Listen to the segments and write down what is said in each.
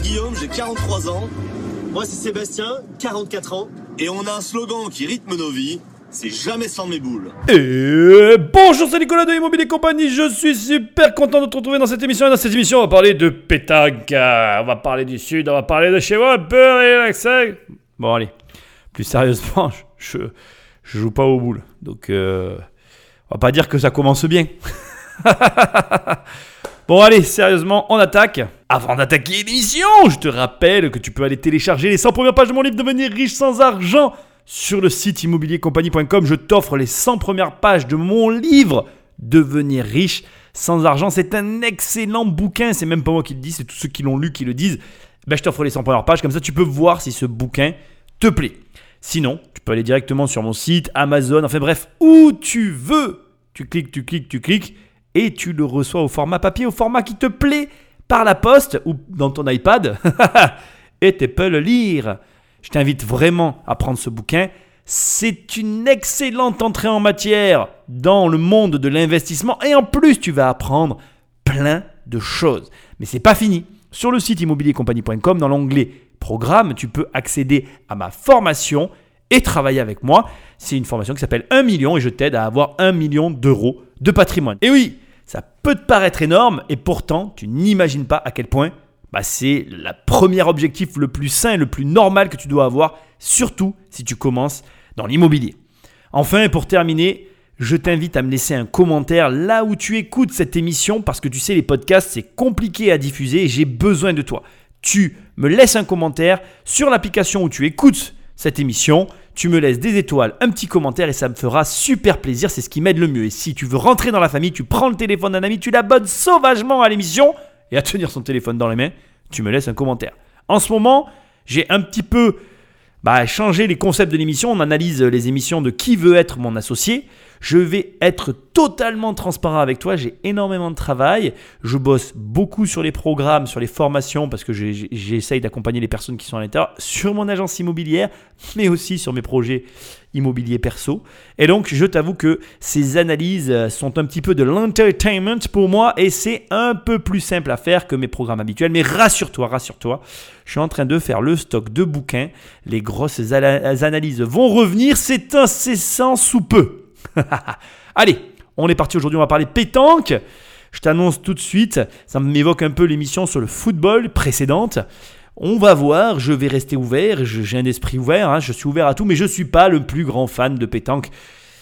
Guillaume, j'ai 43 ans. Moi, c'est Sébastien, 44 ans. Et on a un slogan qui rythme nos vies. C'est jamais sans mes boules. Et bonjour, c'est Nicolas de Immobilier Compagnie. Je suis super content de te retrouver dans cette émission. Et dans cette émission, on va parler de pétanque. On va parler du Sud, on va parler de chez moi, un peu relaxé. Bon, allez. Plus sérieusement, je, je, joue pas aux boules. Donc, euh, on va pas dire que ça commence bien. Bon allez, sérieusement, on attaque. Avant d'attaquer l'émission, je te rappelle que tu peux aller télécharger les 100 premières pages de mon livre Devenir riche sans argent sur le site immobiliercompagnie.com. Je t'offre les 100 premières pages de mon livre Devenir riche sans argent. C'est un excellent bouquin, c'est même pas moi qui le dis, c'est tous ceux qui l'ont lu qui le disent. Ben, je t'offre les 100 premières pages, comme ça tu peux voir si ce bouquin te plaît. Sinon, tu peux aller directement sur mon site, Amazon, enfin bref, où tu veux. Tu cliques, tu cliques, tu cliques et tu le reçois au format papier, au format qui te plaît, par la poste ou dans ton iPad, et tu peux le lire. Je t'invite vraiment à prendre ce bouquin. C'est une excellente entrée en matière dans le monde de l'investissement et en plus tu vas apprendre plein de choses. Mais c'est pas fini. Sur le site immobiliercompagnie.com, dans l'onglet Programme, tu peux accéder à ma formation et travailler avec moi. C'est une formation qui s'appelle 1 million et je t'aide à avoir 1 million d'euros de patrimoine. Et oui, ça peut te paraître énorme et pourtant tu n'imagines pas à quel point bah, c'est le premier objectif le plus sain et le plus normal que tu dois avoir, surtout si tu commences dans l'immobilier. Enfin, pour terminer, je t'invite à me laisser un commentaire là où tu écoutes cette émission parce que tu sais, les podcasts, c'est compliqué à diffuser et j'ai besoin de toi. Tu me laisses un commentaire sur l'application où tu écoutes cette émission tu me laisses des étoiles, un petit commentaire et ça me fera super plaisir. C'est ce qui m'aide le mieux. Et si tu veux rentrer dans la famille, tu prends le téléphone d'un ami, tu l'abonnes sauvagement à l'émission et à tenir son téléphone dans les mains, tu me laisses un commentaire. En ce moment, j'ai un petit peu bah, changé les concepts de l'émission. On analyse les émissions de qui veut être mon associé. Je vais être totalement transparent avec toi. J'ai énormément de travail. Je bosse beaucoup sur les programmes, sur les formations, parce que j'essaye d'accompagner les personnes qui sont à l'intérieur, sur mon agence immobilière, mais aussi sur mes projets immobiliers perso. Et donc, je t'avoue que ces analyses sont un petit peu de l'entertainment pour moi et c'est un peu plus simple à faire que mes programmes habituels. Mais rassure-toi, rassure-toi, je suis en train de faire le stock de bouquins. Les grosses analyses vont revenir. C'est incessant sous peu. Allez, on est parti aujourd'hui, on va parler pétanque. Je t'annonce tout de suite, ça m'évoque un peu l'émission sur le football précédente. On va voir, je vais rester ouvert, j'ai un esprit ouvert, hein, je suis ouvert à tout, mais je ne suis pas le plus grand fan de pétanque.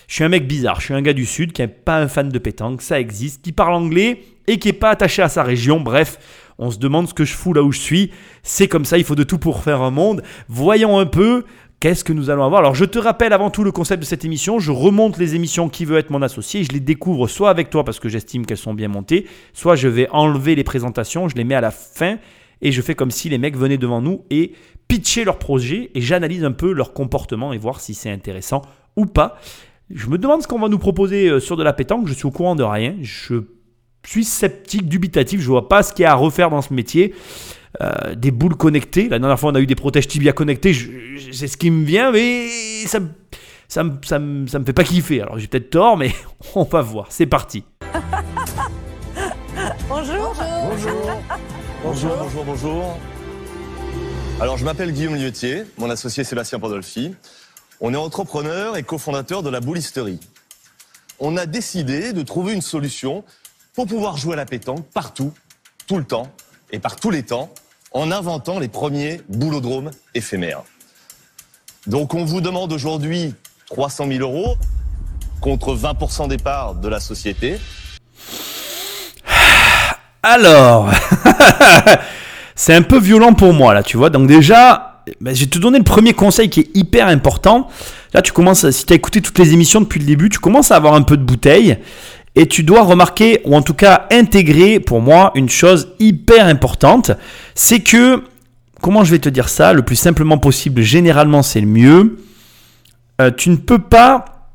Je suis un mec bizarre, je suis un gars du Sud qui n'est pas un fan de pétanque, ça existe, qui parle anglais et qui n'est pas attaché à sa région, bref, on se demande ce que je fous là où je suis. C'est comme ça, il faut de tout pour faire un monde. Voyons un peu Qu'est-ce que nous allons avoir? Alors je te rappelle avant tout le concept de cette émission, je remonte les émissions qui veut être mon associé, je les découvre soit avec toi parce que j'estime qu'elles sont bien montées, soit je vais enlever les présentations, je les mets à la fin et je fais comme si les mecs venaient devant nous et pitcher leur projet et j'analyse un peu leur comportement et voir si c'est intéressant ou pas. Je me demande ce qu'on va nous proposer euh, sur de la pétanque, je suis au courant de rien, je suis sceptique, dubitatif, je vois pas ce qu'il y a à refaire dans ce métier. Euh, des boules connectées. La dernière fois, on a eu des protèges tibia connectés. C'est ce qui me vient, mais ça, ça, ça, ça me fait pas kiffer. Alors j'ai peut-être tort, mais on va voir. C'est parti. bonjour. Bonjour. Bonjour, bonjour, bonjour. Alors je m'appelle Guillaume Lietier, mon associé Sébastien Pandolfi. On est entrepreneur et cofondateur de la boulisterie. On a décidé de trouver une solution pour pouvoir jouer à la pétanque partout, tout le temps, et par tous les temps en inventant les premiers boulodromes éphémères. Donc on vous demande aujourd'hui 300 000 euros contre 20% des parts de la société. Alors, c'est un peu violent pour moi là, tu vois. Donc déjà, ben, je vais te donner le premier conseil qui est hyper important. Là, tu commences, si tu as écouté toutes les émissions depuis le début, tu commences à avoir un peu de bouteille. Et tu dois remarquer, ou en tout cas intégrer pour moi, une chose hyper importante, c'est que, comment je vais te dire ça, le plus simplement possible, généralement c'est le mieux, euh, tu ne peux pas,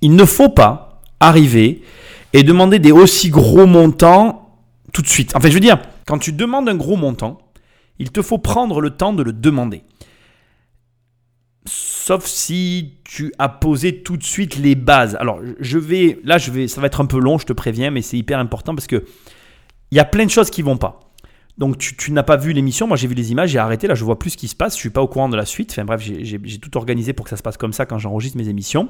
il ne faut pas arriver et demander des aussi gros montants tout de suite. En fait, je veux dire, quand tu demandes un gros montant, il te faut prendre le temps de le demander. Sauf si tu as posé tout de suite les bases. Alors, je vais, là, je vais, ça va être un peu long, je te préviens, mais c'est hyper important parce que il y a plein de choses qui vont pas. Donc tu, n'as pas vu l'émission, moi j'ai vu les images, j'ai arrêté, là je vois plus ce qui se passe, je suis pas au courant de la suite. Enfin bref, j'ai tout organisé pour que ça se passe comme ça quand j'enregistre mes émissions.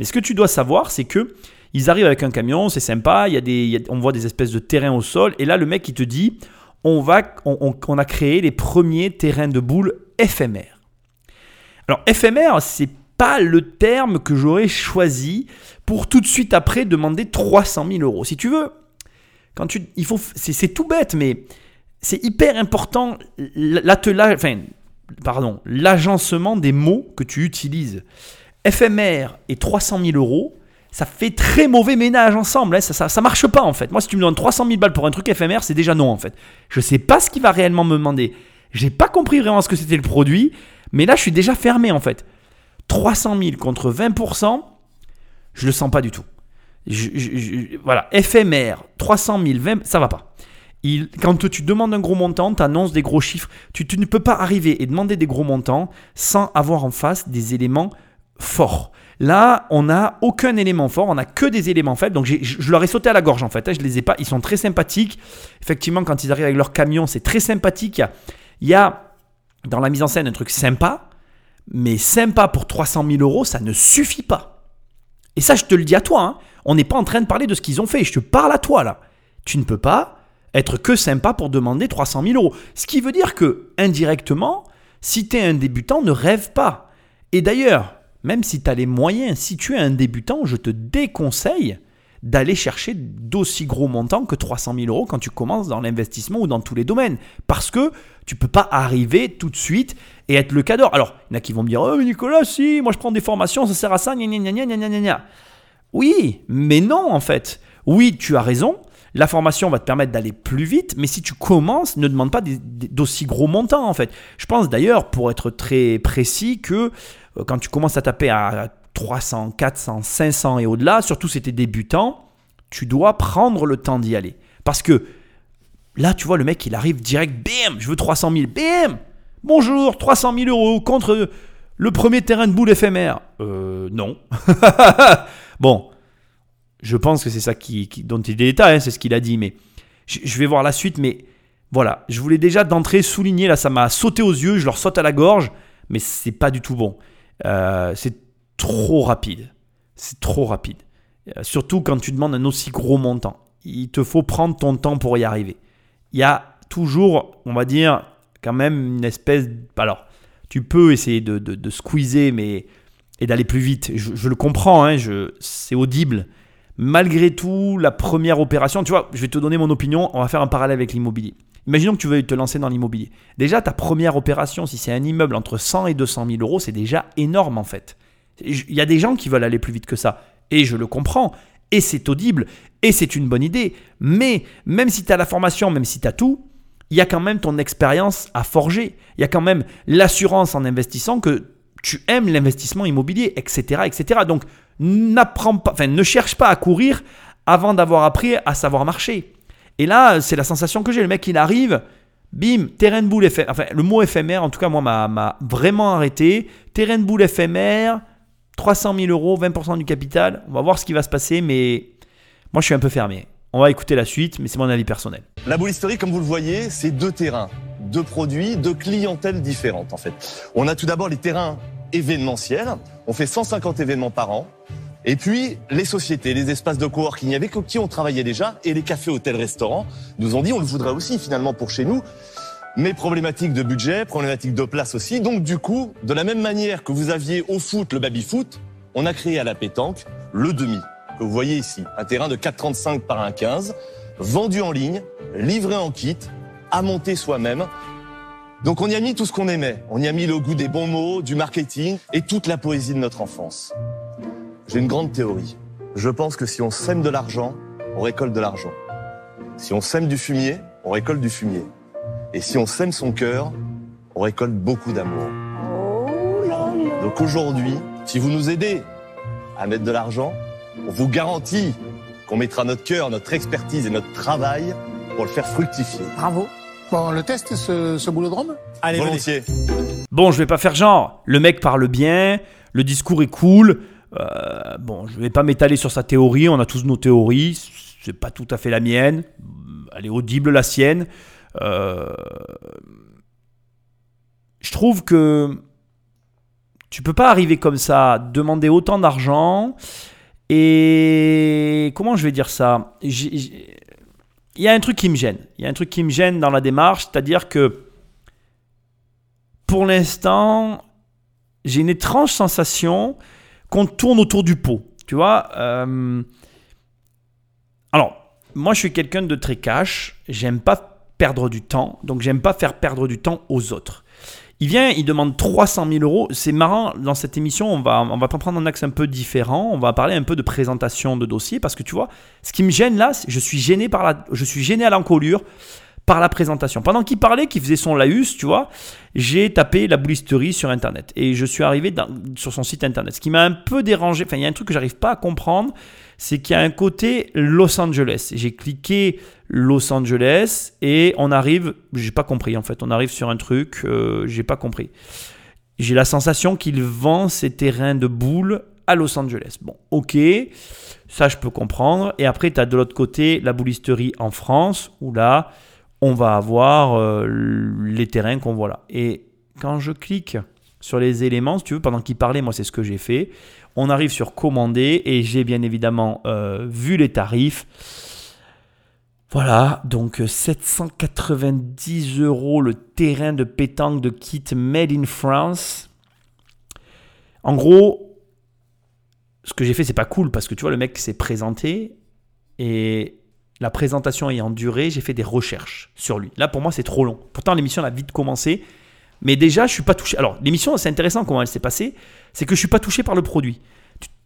Mais ce que tu dois savoir, c'est que ils arrivent avec un camion, c'est sympa, il y a des, on voit des espèces de terrains au sol, et là le mec il te dit, on, va, on, a créé les premiers terrains de boules éphémères. Alors éphémère, c'est pas le terme que j'aurais choisi pour tout de suite après demander 300 000 euros. Si tu veux, quand tu, il faut, c'est tout bête, mais c'est hyper important l'attelage, enfin, pardon, l'agencement des mots que tu utilises. Éphémère et 300 000 euros, ça fait très mauvais ménage ensemble. Hein. Ça, ça, marche pas en fait. Moi, si tu me donnes 300 000 balles pour un truc éphémère, c'est déjà non en fait. Je sais pas ce qu'il va réellement me demander. J'ai pas compris vraiment ce que c'était le produit, mais là, je suis déjà fermé en fait. 300 000 contre 20%, je le sens pas du tout. voilà, éphémère, 300 000, 20%, ça va pas quand tu demandes un gros montant, tu annonces des gros chiffres. Tu, ne peux pas arriver et demander des gros montants sans avoir en face des éléments forts. Là, on n'a aucun élément fort, on n'a que des éléments faibles. Donc, je leur ai sauté à la gorge en fait. Hein, je les ai pas. Ils sont très sympathiques. Effectivement, quand ils arrivent avec leur camion, c'est très sympathique. Il y a dans la mise en scène un truc sympa, mais sympa pour 300 000 euros, ça ne suffit pas. Et ça, je te le dis à toi. Hein. On n'est pas en train de parler de ce qu'ils ont fait. Je te parle à toi là. Tu ne peux pas être que sympa pour demander 300 000 euros. Ce qui veut dire que, indirectement, si tu es un débutant, ne rêve pas. Et d'ailleurs, même si tu as les moyens, si tu es un débutant, je te déconseille d'aller chercher d'aussi gros montants que 300 000 euros quand tu commences dans l'investissement ou dans tous les domaines. Parce que tu peux pas arriver tout de suite et être le cadre. Alors, il y en a qui vont me dire Oh, Nicolas, si, moi je prends des formations, ça sert à ça, gna gna gna gna gna gna. Oui, mais non, en fait. Oui, tu as raison, la formation va te permettre d'aller plus vite, mais si tu commences, ne demande pas d'aussi gros montants en fait. Je pense d'ailleurs, pour être très précis, que euh, quand tu commences à taper à 300, 400, 500 et au-delà, surtout si tu es débutant, tu dois prendre le temps d'y aller. Parce que là, tu vois, le mec, il arrive direct, bim, je veux 300 000, bim, bonjour, 300 000 euros contre le premier terrain de boule éphémère. Euh, non. bon, je pense que c'est ça qui, dont il est l'état, hein, c'est ce qu'il a dit, mais je, vais voir la suite, mais voilà, je voulais déjà d'entrée souligner, là ça m'a sauté aux yeux, je leur saute à la gorge, mais c'est pas du tout bon. Euh, c'est trop rapide, c'est trop rapide. Euh, surtout quand tu demandes un aussi gros montant. Il te faut prendre ton temps pour y arriver. Il y a toujours, on va dire, quand même une espèce... Alors, tu peux essayer de, de, squeezer, mais et d'aller plus vite. Je, le comprends, hein, c'est audible malgré tout, la première opération, tu vois, je vais te donner mon opinion, on va faire un parallèle avec l'immobilier. Imaginons que tu veuilles te lancer dans l'immobilier. Déjà, ta première opération, si c'est un immeuble entre 100 et 200 000 euros, c'est déjà énorme en fait. Il y a des gens qui veulent aller plus vite que ça. Et je le comprends. Et c'est audible. Et c'est une bonne idée. Mais même si tu as la formation, même si tu as tout, il y a quand même ton expérience à forger. Il y a quand même l'assurance en investissant que tu aimes l'investissement immobilier, etc., etc. Donc, n'apprends pas, enfin, ne cherche pas à courir avant d'avoir appris à savoir marcher. Et là, c'est la sensation que j'ai. Le mec, il arrive, bim, terrain de boule éphémère. Enfin, le mot éphémère, en tout cas, moi, m'a vraiment arrêté. Terrain de boule éphémère, 300 000 euros, 20% du capital. On va voir ce qui va se passer, mais moi, je suis un peu fermé. On va écouter la suite, mais c'est mon avis personnel. La boule historique, comme vous le voyez, c'est deux terrains, deux produits, deux clientèles différentes, en fait. On a tout d'abord les terrains événementiel. On fait 150 événements par an. Et puis, les sociétés, les espaces de coworking, avec qui on travaillait déjà, et les cafés, hôtels, restaurants, nous ont dit on le voudrait aussi finalement pour chez nous. Mais problématique de budget, problématique de place aussi. Donc du coup, de la même manière que vous aviez au foot le baby-foot, on a créé à la pétanque le demi, que vous voyez ici. Un terrain de 4,35 par 1,15, vendu en ligne, livré en kit, à monter soi-même. Donc on y a mis tout ce qu'on aimait. On y a mis le goût des bons mots, du marketing et toute la poésie de notre enfance. J'ai une grande théorie. Je pense que si on sème de l'argent, on récolte de l'argent. Si on sème du fumier, on récolte du fumier. Et si on sème son cœur, on récolte beaucoup d'amour. Donc aujourd'hui, si vous nous aidez à mettre de l'argent, on vous garantit qu'on mettra notre cœur, notre expertise et notre travail pour le faire fructifier. Bravo. Bon, le test, ce, ce boulodrome Allez, volontiers. Bon, je vais pas faire genre. Le mec parle bien, le discours est cool. Euh, bon, je vais pas m'étaler sur sa théorie. On a tous nos théories. C'est pas tout à fait la mienne. Elle est audible la sienne. Euh, je trouve que tu peux pas arriver comme ça, demander autant d'argent et comment je vais dire ça? Il y a un truc qui me gêne. Il y a un truc qui me gêne dans la démarche, c'est-à-dire que pour l'instant, j'ai une étrange sensation qu'on tourne autour du pot. Tu vois euh, Alors, moi, je suis quelqu'un de très cash. J'aime pas perdre du temps. Donc, j'aime pas faire perdre du temps aux autres. Il vient, il demande 300 000 euros. C'est marrant, dans cette émission, on va, on va prendre un axe un peu différent. On va parler un peu de présentation de dossier parce que tu vois, ce qui me gêne là, je suis gêné par la, je suis gêné à l'encolure par la présentation. Pendant qu'il parlait, qu'il faisait son laus, tu vois, j'ai tapé la boulisterie sur Internet et je suis arrivé sur son site Internet. Ce qui m'a un peu dérangé, enfin, il y a un truc que j'arrive pas à comprendre, c'est qu'il y a un côté Los Angeles. J'ai cliqué Los Angeles et on arrive, j'ai pas compris en fait, on arrive sur un truc, euh, j'ai pas compris. J'ai la sensation qu'il vend ses terrains de boules à Los Angeles. Bon, ok, ça je peux comprendre. Et après, tu as de l'autre côté la boulisterie en France, où là, on va avoir euh, les terrains qu'on voit là. Et quand je clique sur les éléments, si tu veux, pendant qu'il parlait, moi c'est ce que j'ai fait. On arrive sur commander et j'ai bien évidemment euh, vu les tarifs. Voilà, donc 790 euros le terrain de pétanque de kit Made in France. En gros, ce que j'ai fait, c'est pas cool parce que tu vois, le mec s'est présenté et la présentation ayant duré, j'ai fait des recherches sur lui. Là, pour moi, c'est trop long. Pourtant, l'émission a vite commencé. Mais déjà, je suis pas touché. Alors, l'émission, c'est intéressant comment elle s'est passée. C'est que je suis pas touché par le produit.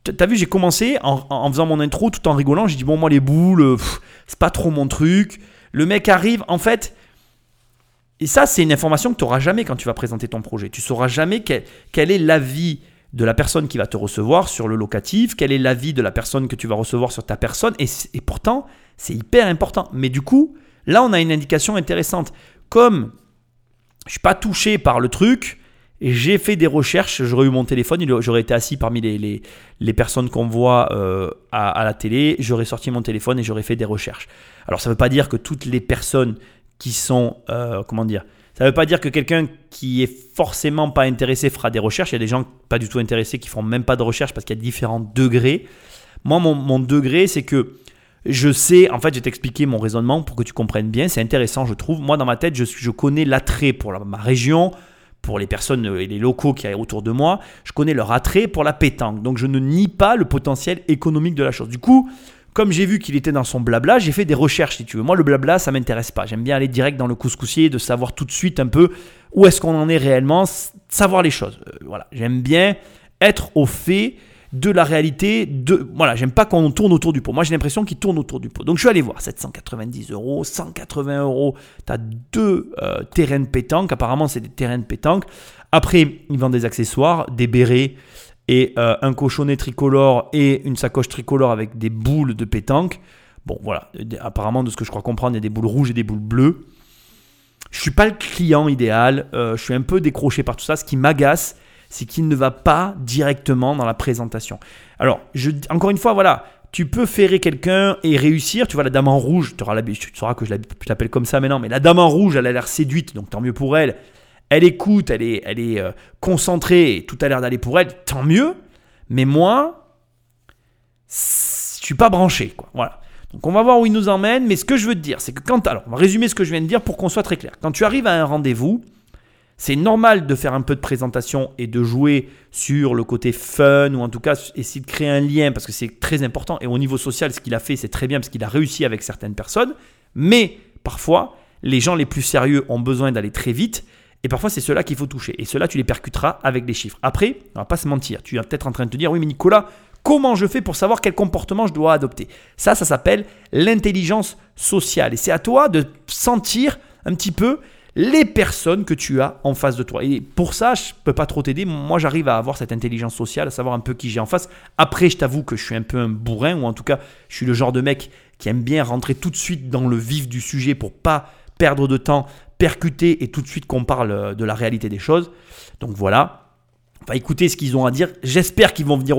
Tu as vu, j'ai commencé en, faisant mon intro tout en rigolant. J'ai dit, bon, moi, les boules, c'est pas trop mon truc. Le mec arrive, en fait. Et ça, c'est une information que tu n'auras jamais quand tu vas présenter ton projet. Tu sauras jamais quel est l'avis de la personne qui va te recevoir sur le locatif, quel est l'avis de la personne que tu vas recevoir sur ta personne. Et, pourtant, c'est hyper important. Mais du coup, là, on a une indication intéressante. Comme je suis pas touché par le truc, j'ai fait des recherches, j'aurais eu mon téléphone, j'aurais été assis parmi les, les, personnes qu'on voit euh, à, la télé, j'aurais sorti mon téléphone et j'aurais fait des recherches. Alors ça ne veut pas dire que toutes les personnes qui sont, euh, comment dire, ça ne veut pas dire que quelqu'un qui est forcément pas intéressé fera des recherches. Il y a des gens pas du tout intéressés qui font même pas de recherche parce qu'il y a différents degrés. Moi, mon, degré, c'est que je sais, en fait, je vais t'expliquer mon raisonnement pour que tu comprennes bien. C'est intéressant, je trouve. Moi, dans ma tête, je, connais l'attrait pour ma région, pour les personnes et les locaux qui y autour de moi. Je connais leur attrait pour la pétanque. Donc, je ne nie pas le potentiel économique de la chose. Du coup, comme j'ai vu qu'il était dans son blabla, j'ai fait des recherches si tu veux. Moi, le blabla, ça m'intéresse pas. J'aime bien aller direct dans le couscoussier, de savoir tout de suite un peu où est-ce qu'on en est réellement, savoir les choses. Euh, voilà, j'aime bien être au fait de la réalité. De voilà, j'aime pas qu'on tourne autour du pot. Moi, j'ai l'impression qu'il tourne autour du pot. Donc, je suis allé voir 790 euros, 180 euros. Tu as deux euh, terrains de pétanque. Apparemment, c'est des terrains de pétanque. Après, ils vendent des accessoires, des bérets et euh, un cochonnet tricolore et une sacoche tricolore avec des boules de pétanque. Bon, voilà. Apparemment, de ce que je crois comprendre, il y a des boules rouges et des boules bleues. Je suis pas le client idéal. Euh, je suis un peu décroché par tout ça. Ce qui m'agace, c'est qu'il ne va pas directement dans la présentation. Alors, je, encore une fois, voilà. Tu peux ferrer quelqu'un et réussir. Tu vois, la dame en rouge, tu, auras tu sauras que je l'appelle comme ça maintenant, mais la dame en rouge, elle a l'air séduite, donc tant mieux pour elle elle écoute, elle est, elle est euh, concentrée, tout a l'air d'aller pour elle, tant mieux. Mais moi, je suis pas branché, quoi. Voilà. Donc on va voir où il nous emmène, mais ce que je veux te dire, c'est que quand... Alors, on va résumer ce que je viens de dire pour qu'on soit très clair. Quand tu arrives à un rendez-vous, c'est normal de faire un peu de présentation et de jouer sur le côté fun, ou en tout cas essayer de créer un lien, parce que c'est très important. Et au niveau social, ce qu'il a fait, c'est très bien, parce qu'il a réussi avec certaines personnes. Mais parfois, les gens les plus sérieux ont besoin d'aller très vite et parfois, c'est cela qu'il faut toucher. Et cela, tu les percuteras avec des chiffres. Après, on va pas se mentir. Tu es peut-être en train de te dire, oui, mais Nicolas, comment je fais pour savoir quel comportement je dois adopter? Ça, ça s'appelle l'intelligence sociale. Et c'est à toi de sentir un petit peu les personnes que tu as en face de toi. Et pour ça, je ne peux pas trop t'aider. Moi, j'arrive à avoir cette intelligence sociale, à savoir un peu qui j'ai en face. Après, je t'avoue que je suis un peu un bourrin, ou en tout cas, je suis le genre de mec qui aime bien rentrer tout de suite dans le vif du sujet pour pas perdre de temps, percuter et tout de suite qu'on parle euh, de la réalité des choses. Donc voilà, on va écouter ce qu'ils ont à dire. J'espère qu'ils vont venir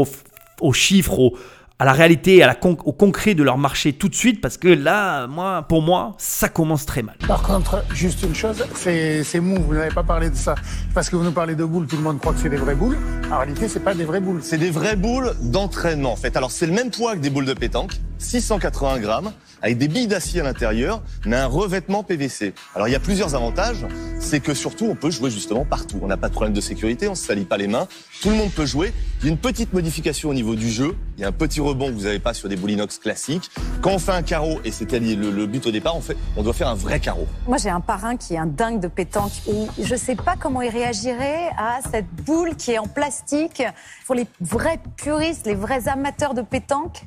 aux, chiffres, à la réalité, à la con- au concret de leur marché tout de suite, parce que là, moi, pour moi, ça commence très mal. Par contre, juste une chose, c'est c'est mou, vous n'avez pas parlé de ça. Parce que vous nous parlez de boules, tout le monde croit que c'est des vraies boules. En réalité, c'est pas des vraies boules. C'est des vraies boules d'entraînement en fait. Alors c'est le même poids que des boules de pétanque, 680 grammes, avec des billes d'acier à l'intérieur, mais un revêtement PVC. Alors il y a plusieurs avantages, c'est que surtout on peut jouer justement partout. On n'a pas de problème de sécurité, on se salit pas les mains, tout le monde peut jouer. Il y a une petite modification au niveau du jeu, il y a un petit rebond que vous n'avez pas sur des boules inox classiques. Quand on fait un carreau, et c'était le, but au départ, on, on doit faire un vrai carreau. Moi, j'ai un parrain qui est un dingue de pétanque et je sais pas comment il réagirait à cette boule qui est en plastique. Pour les vrais puristes, les vrais amateurs de pétanque,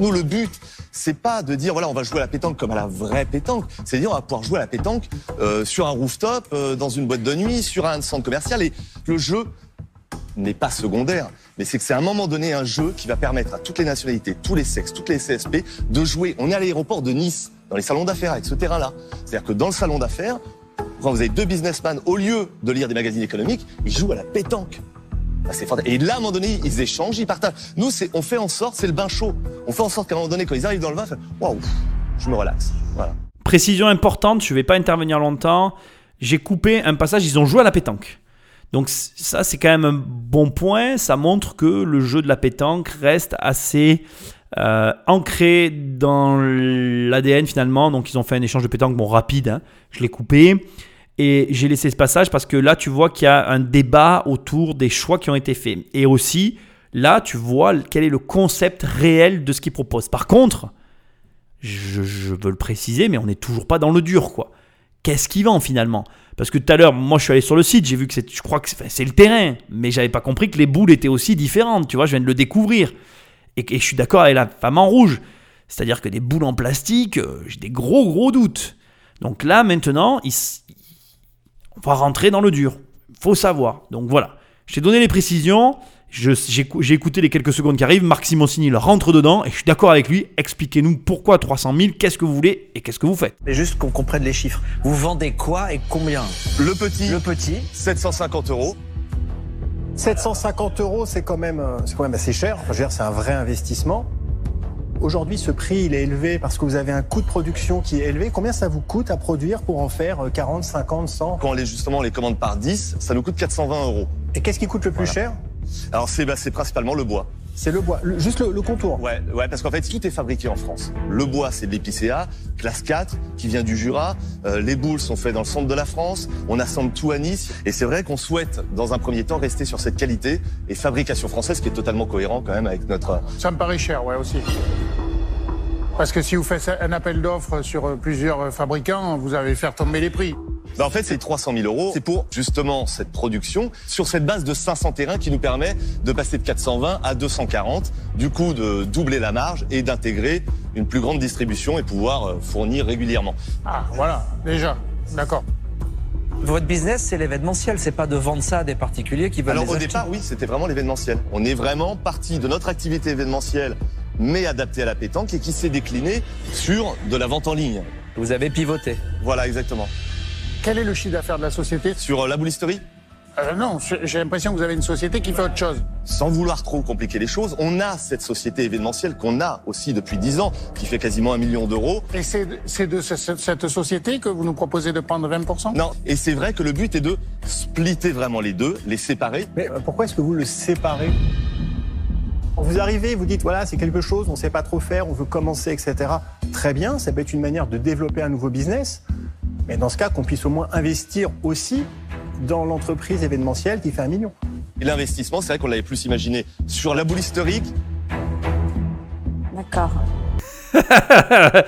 Nous, le but, c'est pas de dire voilà, on va jouer à la pétanque comme à la vraie pétanque. C'est de dire on va pouvoir jouer à la pétanque euh, sur un rooftop, euh, dans une boîte de nuit, sur un centre commercial. Et le jeu n'est pas secondaire, mais c'est que c'est à un moment donné un jeu qui va permettre à toutes les nationalités, tous les sexes, toutes les CSP de jouer. On est à l'aéroport de Nice, dans les salons d'affaires avec ce terrain-là. C'est-à-dire que dans le salon d'affaires, quand vous avez deux businessmen, au lieu de lire des magazines économiques, ils jouent à la pétanque. Ah, c'est. Et là, à un moment donné, ils échangent, ils partagent. Nous, on fait en sorte, c'est le bain chaud. On fait en sorte qu'à un moment donné, quand ils arrivent dans le font, waouh, je me relaxe. Voilà. Précision importante, je vais pas intervenir longtemps. J'ai coupé un passage, ils ont joué à la pétanque. Donc ça, c'est quand même un bon point. Ça montre que le jeu de la pétanque reste assez euh, ancré dans l'ADN finalement. Donc ils ont fait un échange de pétanque, bon rapide, hein. je l'ai coupé. Et j'ai laissé ce passage parce que là, tu vois qu'il y a un débat autour des choix qui ont été faits. Et aussi, là, tu vois quel est le concept réel de ce qu'ils proposent. Par contre, je, veux le préciser, mais on n'est toujours pas dans le dur, quoi. Qu'est-ce qui vend finalement? Parce que tout à l'heure, moi je suis allé sur le site, j'ai vu que c'est, je crois que c'est, le terrain, mais j'avais pas compris que les boules étaient aussi différentes, tu vois, je viens de le découvrir. Et, je suis d'accord avec la femme en rouge. C'est-à-dire que des boules en plastique, euh, j'ai des gros gros doutes. Donc là, maintenant, il s- on va rentrer dans le dur. Faut savoir. Donc voilà. Je t'ai donné les précisions. J'ai écouté les quelques secondes qui arrivent. Marc Simoncini il rentre dedans et je suis d'accord avec lui. Expliquez-nous pourquoi 300 000, qu'est-ce que vous voulez et qu'est-ce que vous faites. Mais juste qu'on comprenne les chiffres. Vous vendez quoi et combien? Le petit, Le petit 750 euros. 750 euros, c'est quand même, euh, c'est quand même assez cher. Enfin, je veux dire, c'est un vrai investissement. Aujourd'hui, ce prix, il est élevé parce que vous avez un coût de production qui est élevé. Combien ça vous coûte à produire pour en faire euh, 40, 50, 100 Quand on les, justement, on les commande par 10, ça nous coûte 420 euros. Et qu'est-ce qui coûte le plus Voilà. cher? Alors c'est bah, c'est principalement le bois. C'est le bois, Le- juste le, le contour. Ouais, ouais, parce qu'en fait tout est fabriqué en France. Le bois c'est de l'épicéa, classe 4, qui vient du Jura. Euh, les boules sont faites dans le centre de la France. On assemble tout à Nice. Et c'est vrai qu'on souhaite, dans un premier temps, rester sur cette qualité et fabrication française qui est totalement cohérent quand même avec notre. Ça me paraît cher, ouais, aussi. Parce que si vous faites un appel d'offres sur euh, plusieurs euh, fabricants, vous allez faire tomber les prix. Bah, en fait, c'est 300 000 euros. C'est pour justement cette production sur cette base de 500 terrains qui nous permet de passer de 420 à 240. Du coup, de doubler la marge et d'intégrer une plus grande distribution et pouvoir euh, fournir régulièrement. Ah, voilà, déjà. D'accord. Votre business, c'est l'événementiel, c'est pas de vendre ça à des particuliers qui veulent Alors les au acheter. départ, oui, c'était vraiment l'événementiel. On est vraiment parti de notre activité événementielle, mais adaptée à la pétanque et qui s'est déclinée sur de la vente en ligne. Vous avez pivoté. Voilà, exactement. Quel est le chiffre d'affaires de la société? Sur euh, la boulisterie, Euh, Non, j'ai l'impression que vous avez une société qui fait autre chose. sans vouloir trop compliquer les choses, on a cette société événementielle qu'on a aussi depuis 10 ans, qui fait quasiment un million d'euros. Et c'est de ce- ce- cette société que vous nous proposez de prendre 20% Non, et c'est vrai que le but est de splitter vraiment les deux, les séparer. Mais euh, pourquoi est-ce que vous le séparez? Vous arrivez, vous dites voilà, c'est quelque chose, on ne sait pas trop faire, on veut commencer, etc. Très bien, ça peut être une manière de développer un nouveau business. Mais dans ce cas, qu'on puisse au moins investir aussi dans l'entreprise événementielle qui fait un million. Et l'investissement, c'est vrai qu'on l'avait plus imaginé sur la boulisterie d'accord.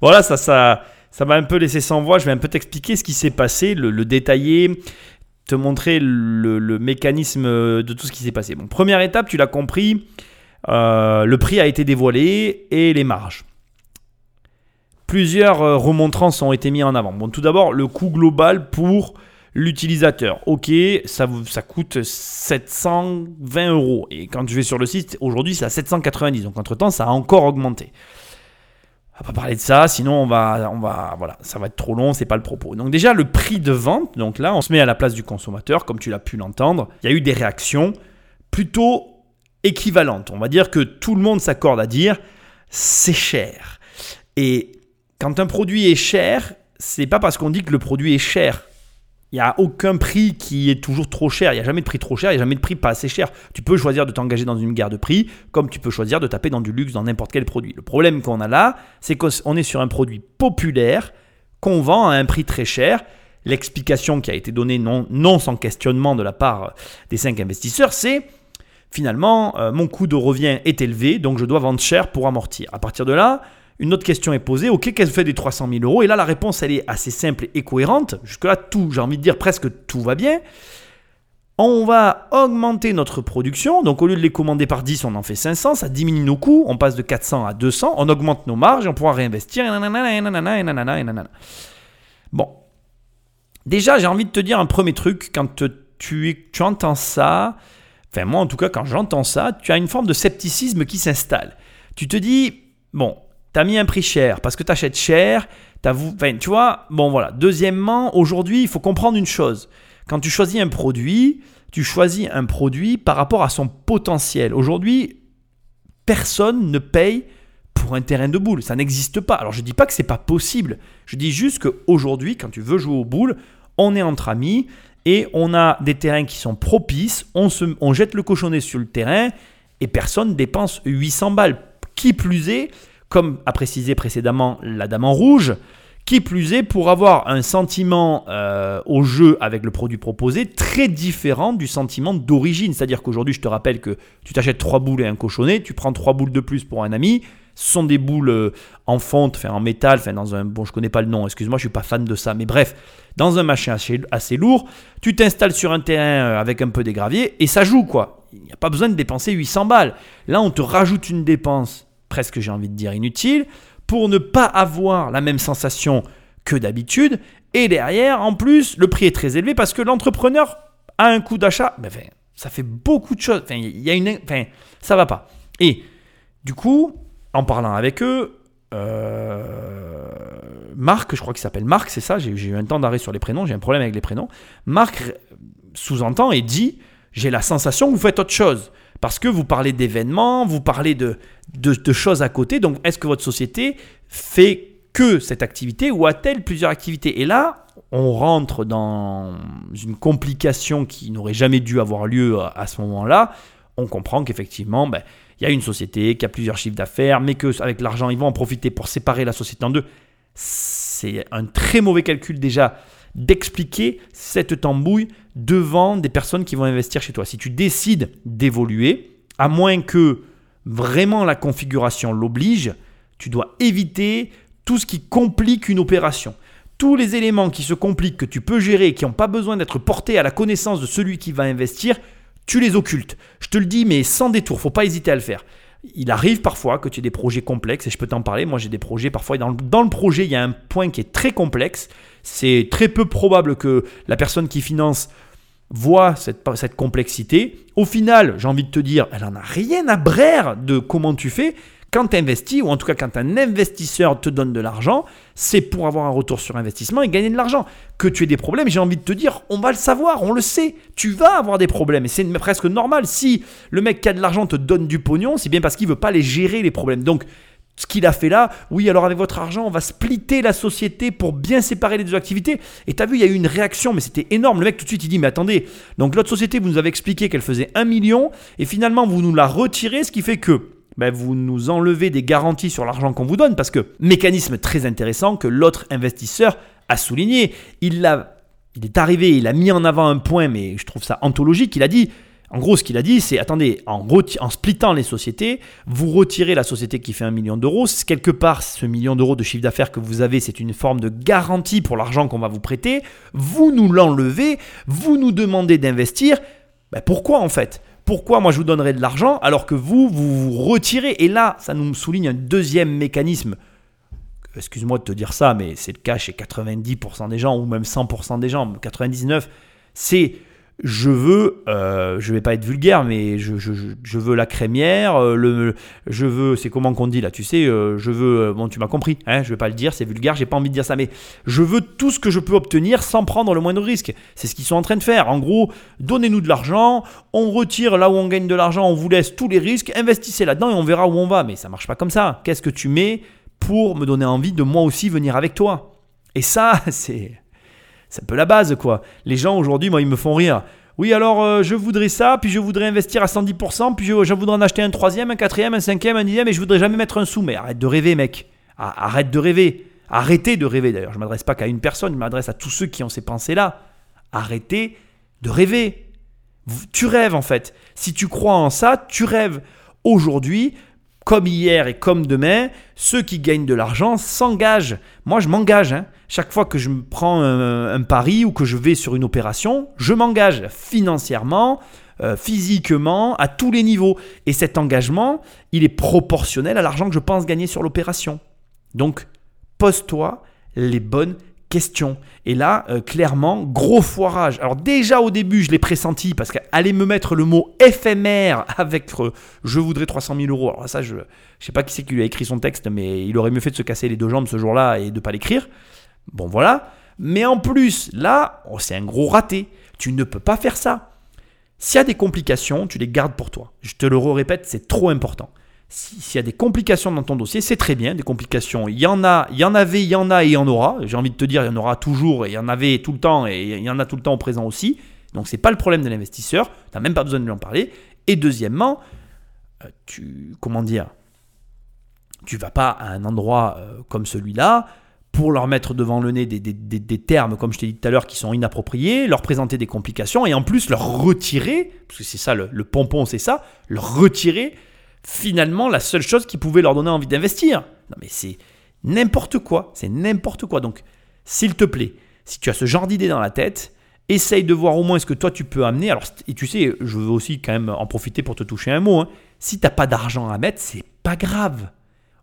voilà, ça, ça, ça m'a un peu laissé sans voix. Je vais un peu t'expliquer ce qui s'est passé, le, le détailler, te montrer le, le mécanisme de tout ce qui s'est passé. Bon, première étape, tu l'as compris, euh, le prix a été dévoilé et les marges. Plusieurs euh, remontrances ont été mis en avant. Bon, tout d'abord, le coût global pour l'utilisateur. Ok, ça, ça coûte 720 euros. Et quand je vais sur le site, aujourd'hui, c'est à 790. Donc, entre-temps, ça a encore augmenté. On va pas parler de ça, sinon on va, on va, voilà, ça va être trop long, c'est pas le propos. Donc déjà le prix de vente, donc là on se met à la place du consommateur, comme tu l'as pu l'entendre. Il y a eu des réactions plutôt équivalente. On va dire que tout le monde s'accorde à dire c'est cher. Et quand un produit est cher, c'est pas parce qu'on dit que le produit est cher. Il n'y a aucun prix qui est toujours trop cher. Il n'y a jamais de prix trop cher, il n'y a jamais de prix pas assez cher. Tu peux choisir de t'engager dans une guerre de prix, comme tu peux choisir de taper dans du luxe dans n'importe quel produit. Le problème qu'on a là, c'est qu'on est sur un produit populaire qu'on vend à un prix très cher. L'explication qui a été donnée non, sans questionnement de la part des cinq investisseurs, c'est finalement, euh, mon coût de revient est élevé, donc je dois vendre cher pour amortir. À partir de là, une autre question est posée, ok, qu'est-ce que fait des 300 000 euros Et là, la réponse, elle est assez simple et cohérente. Jusque-là, tout, j'ai envie de dire presque tout va bien. On va augmenter notre production. Donc, au lieu de les commander par 10, on en fait 500. Ça diminue nos coûts. On passe de 400 à 200. On augmente nos marges on pourra réinvestir. Bon. Déjà, j'ai envie de te dire un premier truc. Quand tu entends ça, enfin, moi en tout cas, quand j'entends ça, tu as une forme de scepticisme qui s'installe. Tu te dis, bon, T'as mis un prix cher parce que tu achètes cher. Enfin, tu vois, bon voilà. Deuxièmement, aujourd'hui, il faut comprendre une chose. Quand tu choisis un produit, tu choisis un produit par rapport à son potentiel. Aujourd'hui, personne ne paye pour un terrain de boules. Ça n'existe pas. Alors je ne dis pas que c'est pas possible. Je dis juste qu'aujourd'hui, quand tu veux jouer aux boules, on est entre amis et on a des terrains qui sont propices. On, se, on jette le cochonnet sur le terrain et personne dépense 800 balles. Qui plus est, comme a précisé précédemment la Dame en rouge, qui plus est pour avoir un sentiment euh, au jeu avec le produit proposé très différent du sentiment d'origine. C'est-à-dire qu'aujourd'hui, je te rappelle que tu t'achètes trois boules et un cochonnet, tu prends trois boules de plus pour un ami. Ce sont des boules euh, en fonte, enfin en métal, enfin dans un bon, je connais pas le nom, excuse-moi, je suis pas fan de ça, mais bref, dans un machin assez, assez lourd, tu t'installes sur un terrain euh, avec un peu des graviers et ça joue quoi. Il n'y a pas besoin de dépenser 800 balles. Là, on te rajoute une dépense presque j'ai envie de dire inutile, pour ne pas avoir la même sensation que d'habitude. Et derrière, en plus, le prix est très élevé parce que l'entrepreneur a un coût d'achat. Enfin, ça fait beaucoup de choses. Enfin, il y a une, enfin, ça va pas. Et du coup, en parlant avec eux, euh, Marc, je crois qu'il s'appelle Marc, c'est ça. J'ai eu un temps d'arrêt sur les prénoms. J'ai un problème avec les prénoms. Marc sous-entend et dit j'ai la sensation que vous faites autre chose. Parce que vous parlez d'événements, vous parlez de, choses à côté. Donc, est-ce que votre société fait que cette activité ou a-t-elle plusieurs activités? Et là, on rentre dans une complication qui n'aurait jamais dû avoir lieu à, ce moment-là. On comprend qu'effectivement, ben, il y a une société qui a plusieurs chiffres d'affaires, mais qu'avec l'argent, ils vont en profiter pour séparer la société en deux. C'est un très mauvais calcul déjà d'expliquer cette tambouille devant des personnes qui vont investir chez toi. Si tu décides d'évoluer, à moins que vraiment la configuration l'oblige, tu dois éviter tout ce qui complique une opération. Tous les éléments qui se compliquent, que tu peux gérer qui n'ont pas besoin d'être portés à la connaissance de celui qui va investir, tu les occultes. Je te le dis, mais sans détour, faut pas hésiter à le faire. Il arrive parfois que tu aies des projets complexes et je peux t'en parler. Moi, j'ai des projets parfois. Dans le, dans le projet, il y a un point qui est très complexe. C'est très peu probable que la personne qui finance voit cette, complexité. Au final, j'ai envie de te dire, elle n'en a rien à braire de comment tu fais. Quand tu investis, ou en tout cas quand un investisseur te donne de l'argent, c'est pour avoir un retour sur investissement et gagner de l'argent. Que tu aies des problèmes, j'ai envie de te dire, on va le savoir, on le sait. Tu vas avoir des problèmes et c'est presque normal. Si le mec qui a de l'argent te donne du pognon, c'est bien parce qu'il veut pas les gérer les problèmes. Donc ce qu'il a fait là, oui, alors avec votre argent, on va splitter la société pour bien séparer les deux activités. Et tu as vu, il y a eu une réaction, mais c'était énorme. Le mec, tout de suite, il dit Mais attendez, donc l'autre société, vous nous avez expliqué qu'elle faisait un million, et finalement, vous nous la retirez, ce qui fait que ben, vous nous enlevez des garanties sur l'argent qu'on vous donne, parce que mécanisme très intéressant que l'autre investisseur a souligné. Il, a, il est arrivé, il a mis en avant un point, mais je trouve ça anthologique. Il a dit en gros, ce qu'il a dit, c'est attendez, en, en splittant les sociétés, vous retirez la société qui fait un million d'euros. Quelque part, ce million d'euros de chiffre d'affaires que vous avez, c'est une forme de garantie pour l'argent qu'on va vous prêter. Vous nous l'enlevez, vous nous demandez d'investir. Ben pourquoi en fait? Pourquoi moi je vous donnerai de l'argent alors que vous, vous vous retirez Et là, ça nous souligne un deuxième mécanisme. Excuse-moi de te dire ça, mais c'est le cas chez 90% des gens, ou même 100% des gens, 99%. C'est je veux, euh, je vais pas être vulgaire, mais je, veux la crémière, euh, le, je veux, c'est comment qu'on dit là, tu sais, euh, je veux, euh, bon, tu m'as compris, hein, je vais pas le dire, c'est vulgaire, j'ai pas envie de dire ça, mais je veux tout ce que je peux obtenir sans prendre le moindre risque. C'est ce qu'ils sont en train de faire. En gros, donnez-nous de l'argent, on retire là où on gagne de l'argent, on vous laisse tous les risques, investissez là-dedans et on verra où on va. Mais ça marche pas comme ça. Qu'est-ce que tu mets pour me donner envie de moi aussi venir avec toi? Et ça, c'est c'est un peu la base, quoi. Les gens aujourd'hui, moi, ils me font rire. Oui, alors euh, je voudrais ça, puis je voudrais investir à 110%, puis je, je voudrais en acheter un troisième, un quatrième, un cinquième, un dixième, et je voudrais jamais mettre un sou. Mais arrête de rêver, mec. Ah, Arrête de rêver. Arrêtez de rêver, d'ailleurs. Je ne m'adresse pas qu'à une personne, je m'adresse à tous ceux qui ont ces pensées-là. Arrêtez de rêver. Tu rêves, en fait. Si tu crois en ça, tu rêves. Aujourd'hui, comme hier et comme demain, ceux qui gagnent de l'argent s'engagent. Moi, je m'engage. hein. Chaque fois que je me prends un, pari ou que je vais sur une opération, je m'engage financièrement, euh, physiquement, à tous les niveaux. Et cet engagement, il est proportionnel à l'argent que je pense gagner sur l'opération. Donc, pose-toi les bonnes questions. Et là, euh, clairement, gros foirage. Alors déjà au début, je l'ai pressenti parce qu'aller me mettre le mot éphémère avec euh, je voudrais 300 000 euros. Alors ça, je ne sais pas qui c'est qui lui a écrit son texte, mais il aurait mieux fait de se casser les deux jambes ce jour-là et de pas l'écrire. Bon voilà. Mais en plus, là, oh, c'est un gros raté. Tu ne peux pas faire ça. S'il y a des complications, tu les gardes pour toi. Je te le répète, c'est trop important. Si- S'il y a des complications dans ton dossier, c'est très bien. Des complications, il y en a, il y en avait, il y en a et il y en aura. J'ai envie de te dire, il y en aura toujours et il y en avait tout le temps et il y en a tout le temps au présent aussi. Donc c'est pas le problème de l'investisseur. Tu n'as même pas besoin de lui en parler. Et deuxièmement, euh, tu comment dire, tu vas pas à un endroit euh, comme celui-là pour leur mettre devant le nez des, des- des- termes, comme je t'ai dit tout à l'heure, qui sont inappropriés, leur présenter des complications et en plus leur retirer, parce que c'est ça le, le pompon, c'est ça, leur retirer finalement la seule chose qui pouvait leur donner envie d'investir. Non mais c'est n'importe quoi, c'est n'importe quoi. Donc, s'il te plaît, si tu as ce genre d'idée dans la tête, essaye de voir au moins ce que toi tu peux amener. Alors, et tu sais, je veux aussi quand même en profiter pour te toucher un mot. hein. Si t'as pas d'argent à mettre, c'est pas grave.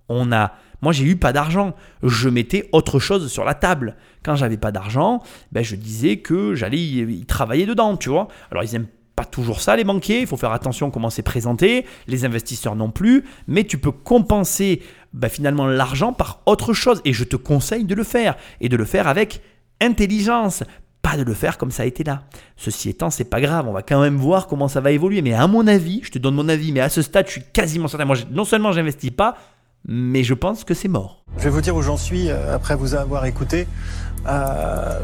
On a, moi j'ai eu pas d'argent, je mettais autre chose sur la table. Quand j'avais pas d'argent, ben je disais que j'allais y, travailler dedans, tu vois. Alors ils aiment pas toujours ça les banquiers, il faut faire attention comment c'est présenté, les investisseurs non plus, mais tu peux compenser ben, finalement l'argent par autre chose et je te conseille de le faire et de le faire avec intelligence. Pas de le faire comme ça a été là. Ceci étant, c'est pas grave, on va quand même voir comment ça va évoluer. Mais à mon avis, je te donne mon avis, mais à ce stade, je suis quasiment certain. Non seulement j'investis pas, mais je pense que c'est mort. Je vais vous dire où j'en suis euh, après vous avoir écouté. Euh,